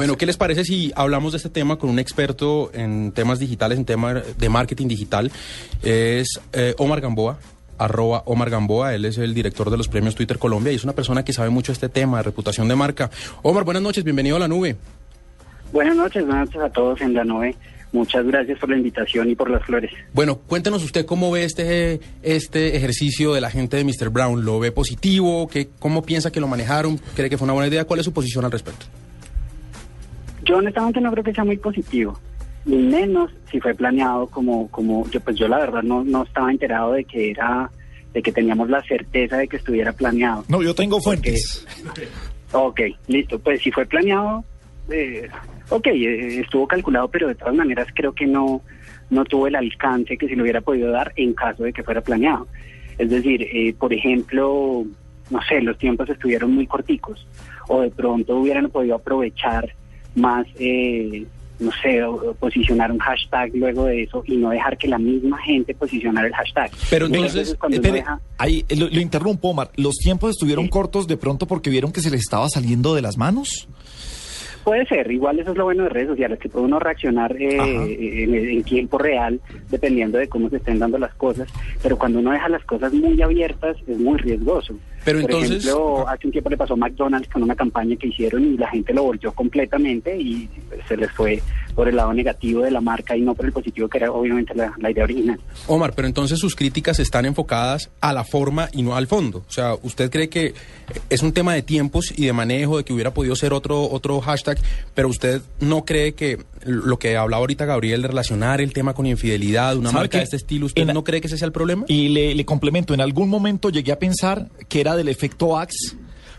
Bueno, ¿qué les parece si hablamos de este tema con un experto en temas digitales, en temas de marketing digital? Es eh, Omar Gamboa, arroba Omar Gamboa, él es el director de los premios Twitter Colombia y es una persona que sabe mucho este tema de reputación de marca. Omar, buenas noches, bienvenido a la nube. Buenas noches, buenas noches a todos en la nube. Muchas gracias por la invitación y por las flores. Bueno, cuéntenos usted cómo ve este, este ejercicio de la gente de Mr. Brown. ¿Lo ve positivo? ¿Qué, ¿Cómo piensa que lo manejaron? ¿Cree que fue una buena idea? ¿Cuál es su posición al respecto? Yo honestamente no creo que sea muy positivo, ni menos si fue planeado como, como yo pues yo la verdad no, no estaba enterado de que era, de que teníamos la certeza de que estuviera planeado. No, yo tengo fuentes. ok, listo, pues si fue planeado, eh, ok, eh, estuvo calculado, pero de todas maneras creo que no, no tuvo el alcance que se le hubiera podido dar en caso de que fuera planeado. Es decir, eh, por ejemplo, no sé, los tiempos estuvieron muy corticos o de pronto hubieran podido aprovechar más, eh, no sé, posicionar un hashtag luego de eso y no dejar que la misma gente posicionara el hashtag. Pero entonces, ahí lo, lo, interrumpo, Omar, ¿los tiempos estuvieron cortos de pronto porque vieron que se les estaba saliendo de las manos? Puede ser, igual eso es lo bueno de redes sociales, que puede uno reaccionar eh, en, tiempo real dependiendo de cómo se estén dando las cosas, pero cuando uno deja las cosas muy abiertas es muy riesgoso. Pero Por entonces... ejemplo, hace un tiempo le pasó a McDonald's con una campaña que hicieron y la gente lo volvió completamente y se les fue por el lado negativo de la marca y no por el positivo que era obviamente la, la idea original. Omar, pero entonces sus críticas están enfocadas a la forma y no al fondo. O sea, ¿usted cree que es un tema de tiempos y de manejo, de que hubiera podido ser otro, otro hashtag, pero usted no cree que lo que hablaba ahorita Gabriel de relacionar el tema con infidelidad, una marca de este estilo, ¿usted no cree que ese sea el problema? Y le, le complemento, en algún momento llegué a pensar que era del efecto Axe,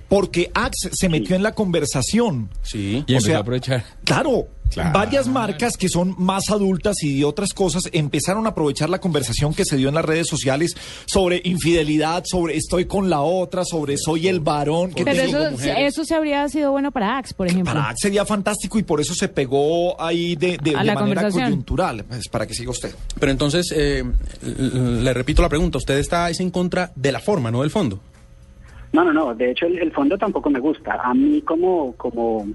porque Axe se metió en la conversación. Sí, y o sea, a aprovechar. Claro, Claro. Varias marcas que son más adultas y de otras cosas empezaron a aprovechar la conversación que se dio en las redes sociales sobre infidelidad, sobre estoy con la otra, sobre soy el varón. Que Pero eso, eso se habría sido bueno para Axe, por ejemplo. Para Axe sería fantástico y por eso se pegó ahí de, de, de manera coyuntural. Pues para que siga usted. Pero entonces, eh, le repito la pregunta, ¿usted está en contra de la forma, no del fondo? No, no, no. De hecho, el, el fondo tampoco me gusta. A mí como, como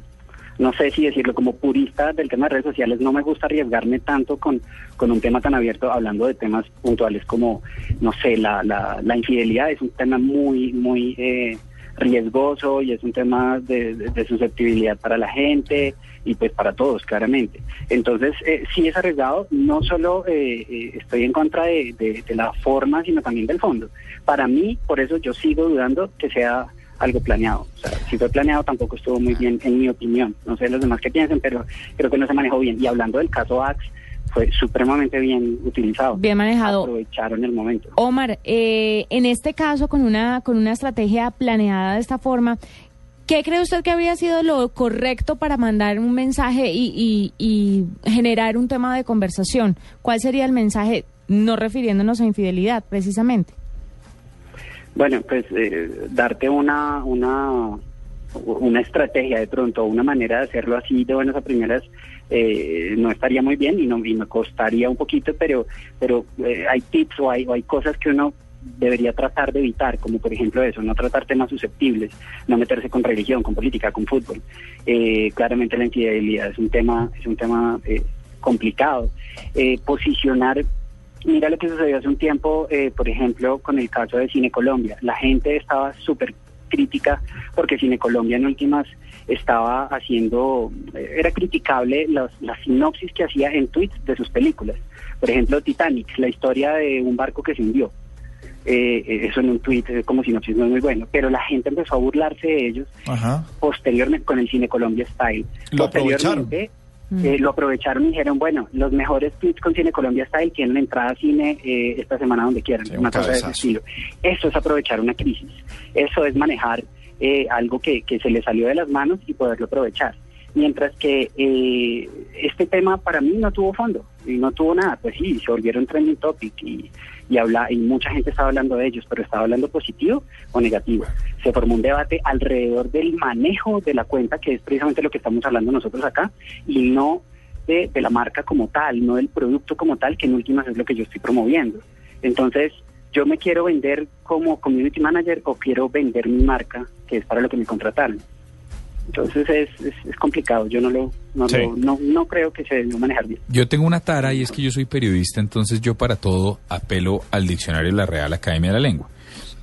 no sé si decirlo, como purista del tema de redes sociales, no me gusta arriesgarme tanto con, con un tema tan abierto, hablando de temas puntuales como, no sé, la, la, la infidelidad es un tema muy, muy eh, riesgoso y es un tema de, susceptibilidad para la gente y pues para todos, claramente. Entonces, eh, sí es arriesgado, no solo eh, eh, estoy en contra de, de la forma, sino también del fondo. Para mí, por eso yo sigo dudando que sea algo planeado. O sea, si fue planeado tampoco estuvo muy bien, en mi opinión. No sé los demás que piensen, pero creo que no se manejó bien. Y hablando del caso Axe, fue supremamente bien utilizado. Bien manejado. Aprovecharon el momento. Omar, eh, en este caso, con una, con una estrategia planeada de esta forma, ¿Qué cree usted que habría sido lo correcto para mandar un mensaje y, y, y, generar un tema de conversación? ¿Cuál sería el mensaje, no refiriéndonos a infidelidad, precisamente? Bueno, pues eh, darte una, una, una estrategia de pronto, una manera de hacerlo así de buenas a primeras, eh, no estaría muy bien y, no, y me costaría un poquito, pero, pero eh, hay tips o hay, o hay cosas que uno debería tratar de evitar, como por ejemplo eso, no tratar temas susceptibles, no meterse con religión, con política, con fútbol. Eh, claramente la infidelidad es un tema, es un tema eh, complicado. Eh, posicionar, mira lo que sucedió hace un tiempo, eh, por ejemplo, con el caso de Cine Colombia. La gente estaba súper crítica porque Cine Colombia en últimas estaba haciendo, era criticable las, la sinopsis que hacía en tweets de sus películas. Por ejemplo, Titanic, la historia de un barco que se hundió eh, eso en un tuit eh, como sinopsis no es muy bueno, pero la gente empezó a burlarse de ellos Ajá. posteriormente con el Cine Colombia Style. Lo aprovecharon. Eh, lo aprovecharon y dijeron, bueno, los mejores tweets con Cine Colombia Style tienen entrada a cine eh, esta semana donde quieran, Sí, una un cosa de ese estilo. Eso es aprovechar una crisis, eso es manejar eh, algo que, que se le salió de las manos y poderlo aprovechar. Mientras que eh, este tema para mí no tuvo fondo y no tuvo nada, pues sí, se volvieron trending topic y, y, habla, y mucha gente estaba hablando de ellos, pero estaba hablando positivo o negativo. Se formó un debate alrededor del manejo de la cuenta, que es precisamente lo que estamos hablando nosotros acá, y no de, de la marca como tal, no del producto como tal, que en últimas es lo que yo estoy promoviendo. Entonces, yo me quiero vender como community manager o quiero vender mi marca, que es para lo que me contrataron. Entonces es, es, es complicado, yo no lo, no, Sí. lo- no, no creo que se debió manejar bien. Yo tengo una tara y es que yo soy periodista, entonces yo para todo apelo al diccionario de la Real Academia de la Lengua.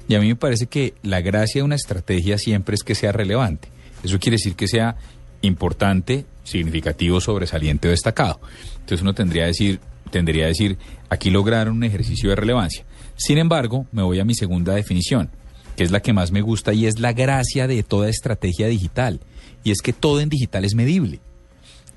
Y a mí me parece que la gracia de una estrategia siempre es que sea relevante. Eso quiere decir que sea importante, significativo, sobresaliente o destacado. Entonces uno tendría que decir, tendría que decir, aquí lograron un ejercicio de relevancia. Sin embargo, me voy a mi segunda definición, que es la que más me gusta y es la gracia de toda estrategia digital. Y es que todo en digital es medible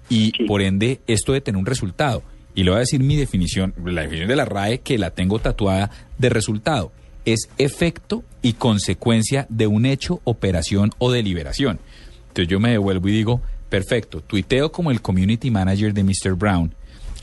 y Sí. por ende esto de tener un resultado. Y le voy a decir mi definición, la definición de la RAE que la tengo tatuada de resultado. Es efecto y consecuencia de un hecho, operación o deliberación. Entonces yo me devuelvo y digo, perfecto, tuiteo como el community manager de Mr. Brown.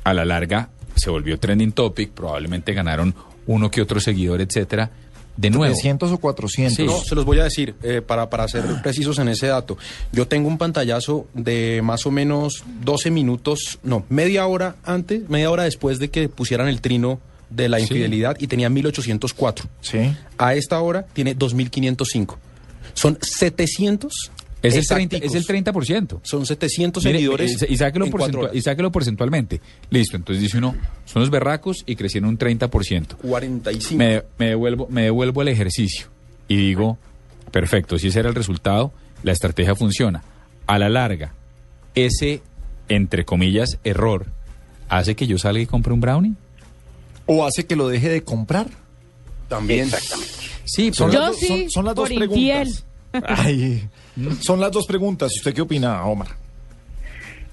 A la larga se volvió trending topic, probablemente ganaron uno que otro seguidor, etcétera. De nuevo. 300 o 400. Sí. No, se los voy a decir eh, para, para ser precisos en ese dato. Yo tengo un pantallazo de más o menos 12 minutos, no, media hora antes, media hora después de que pusieran el trino de la Sí. infidelidad y tenía 1804. Sí. A esta hora tiene 2505. Son 700. Es el, 30, exacticos. es el 30%. Son 700 Mire, seguidores. y, y sáquelo en porcentua- cuatro horas. y sáquelo porcentualmente. Listo, entonces dice uno, son los berracos y crecieron un 30%. 45. Me, me devuelvo, me devuelvo al ejercicio y digo, perfecto, si ese era el resultado, la estrategia funciona. A la larga, ese, entre comillas, error, hace que yo salga y compre un brownie. ¿O hace que lo deje de comprar? También. Exactamente. Sí, Son pero- Yo las, sí, son, son las dos infiel. preguntas. Ay, son las dos preguntas. ¿Y ¿Usted qué opina, Omar?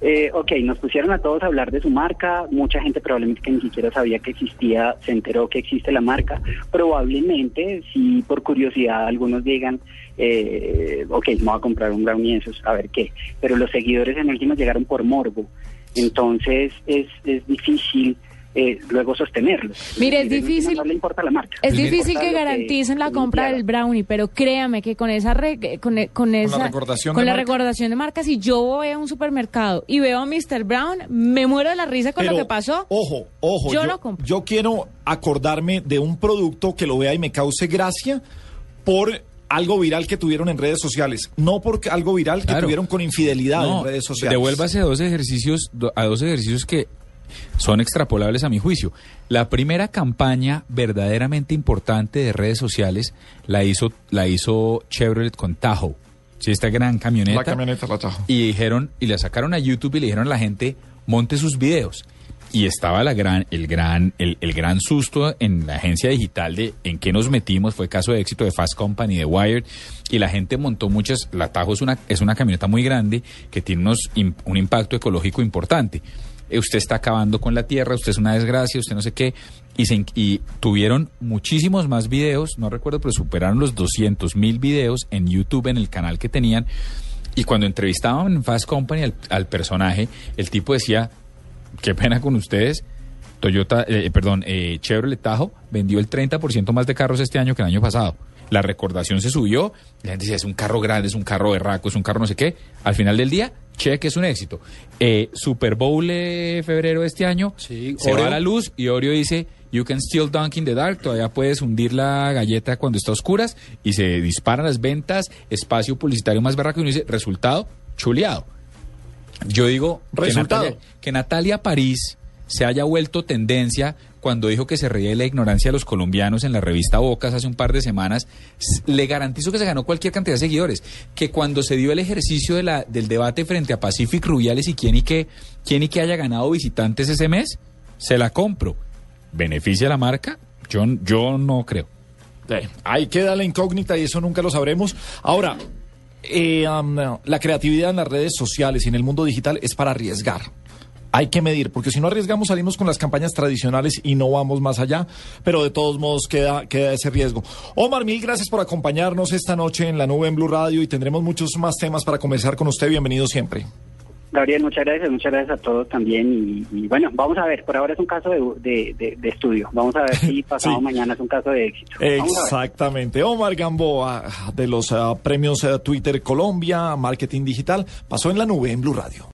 Eh, ok, nos pusieron a todos a hablar de su marca. Mucha gente probablemente que ni siquiera sabía que existía, se enteró que existe la marca. Probablemente, si por curiosidad algunos digan, eh, ok, me voy a comprar un brownie a ver qué. Pero los seguidores en última llegaron por morbo. Entonces es, es difícil eh, luego sostenerlos. Mire, es difícil- No le importa la marca. Es Le difícil que garanticen la compra del brownie, pero créame que con esa re- con, e- con esa recordación con de la marca. recordación de marca, si yo voy a un supermercado y veo a Mr. Brown, me muero de la risa con lo que pasó. Ojo, ojo. Yo lo compro. yo quiero acordarme de un producto que lo vea y me cause gracia por algo viral que tuvieron en redes sociales. No por algo viral que tuvieron con infidelidad No, en redes sociales. Devuélvase a dos ejercicios, a dos ejercicios que son extrapolables a mi juicio. La primera campaña verdaderamente importante de redes sociales la hizo, la hizo Chevrolet con Tahoe. Sí, esta gran camioneta. La camioneta la trajo. Y dijeron, y la sacaron a YouTube y le dijeron a la gente, monte sus videos. Y estaba la gran, el gran, el, el gran susto en la agencia digital de en qué nos metimos, fue caso de éxito de Fast Company, de Wired, y la gente montó muchas, la Tajo es una, es una camioneta muy grande que tiene unos, un impacto ecológico importante. Eh, usted está acabando con la tierra, usted es una desgracia, usted no sé qué, y, tuvieron muchísimos más videos, no recuerdo, pero superaron los 200 mil videos en YouTube, en el canal que tenían, y cuando entrevistaban en Fast Company al, personaje, el tipo decía, qué pena con ustedes, Toyota, eh, perdón, eh, Chevrolet Tahoe vendió el 30% más de carros este año que el año pasado. La recordación se subió, la gente decía, es un carro grande, es un carro berraco, es un carro no sé qué. Al final del día, cheque es un éxito. Eh, Super Bowl eh, febrero de este año, Sí, se Oreo. va la luz y Oreo dice, you can still dunk in the dark, todavía puedes hundir la galleta cuando está a oscuras y se disparan las ventas, espacio publicitario más berraco y uno dice, resultado, chuleado. Yo digo que Resultado. Natalia, que Natalia París se haya vuelto tendencia cuando dijo que se reía de la ignorancia de los colombianos en la revista Bocas hace un par de semanas, le garantizo que se ganó cualquier cantidad de seguidores. Que cuando se dio el ejercicio de la, del debate frente a Pacific Rubiales y quién y qué, quién y qué haya ganado visitantes ese mes, se la compro. ¿Beneficia la marca? Yo, yo no creo. Eh, Ahí queda la incógnita y eso nunca lo sabremos. Ahora, eh, la creatividad en las redes sociales y en el mundo digital es para arriesgar. Hay que medir, porque si no arriesgamos salimos con las campañas tradicionales y no vamos más allá, pero de todos modos queda, queda ese riesgo. Omar, mil gracias por acompañarnos esta noche en la nube en Blue Radio y tendremos muchos más temas para conversar con usted. Bienvenido siempre. Gabriel, muchas gracias, muchas gracias a todos también. Y, y bueno, vamos a ver, por ahora es un caso de, de, de- de estudio. Vamos a ver si pasado Sí. mañana es un caso de éxito. Vamos. Exactamente. Omar Gamboa, de los ah, premios ah, Twitter Colombia, Marketing Digital, pasó en la nube en Blue Radio.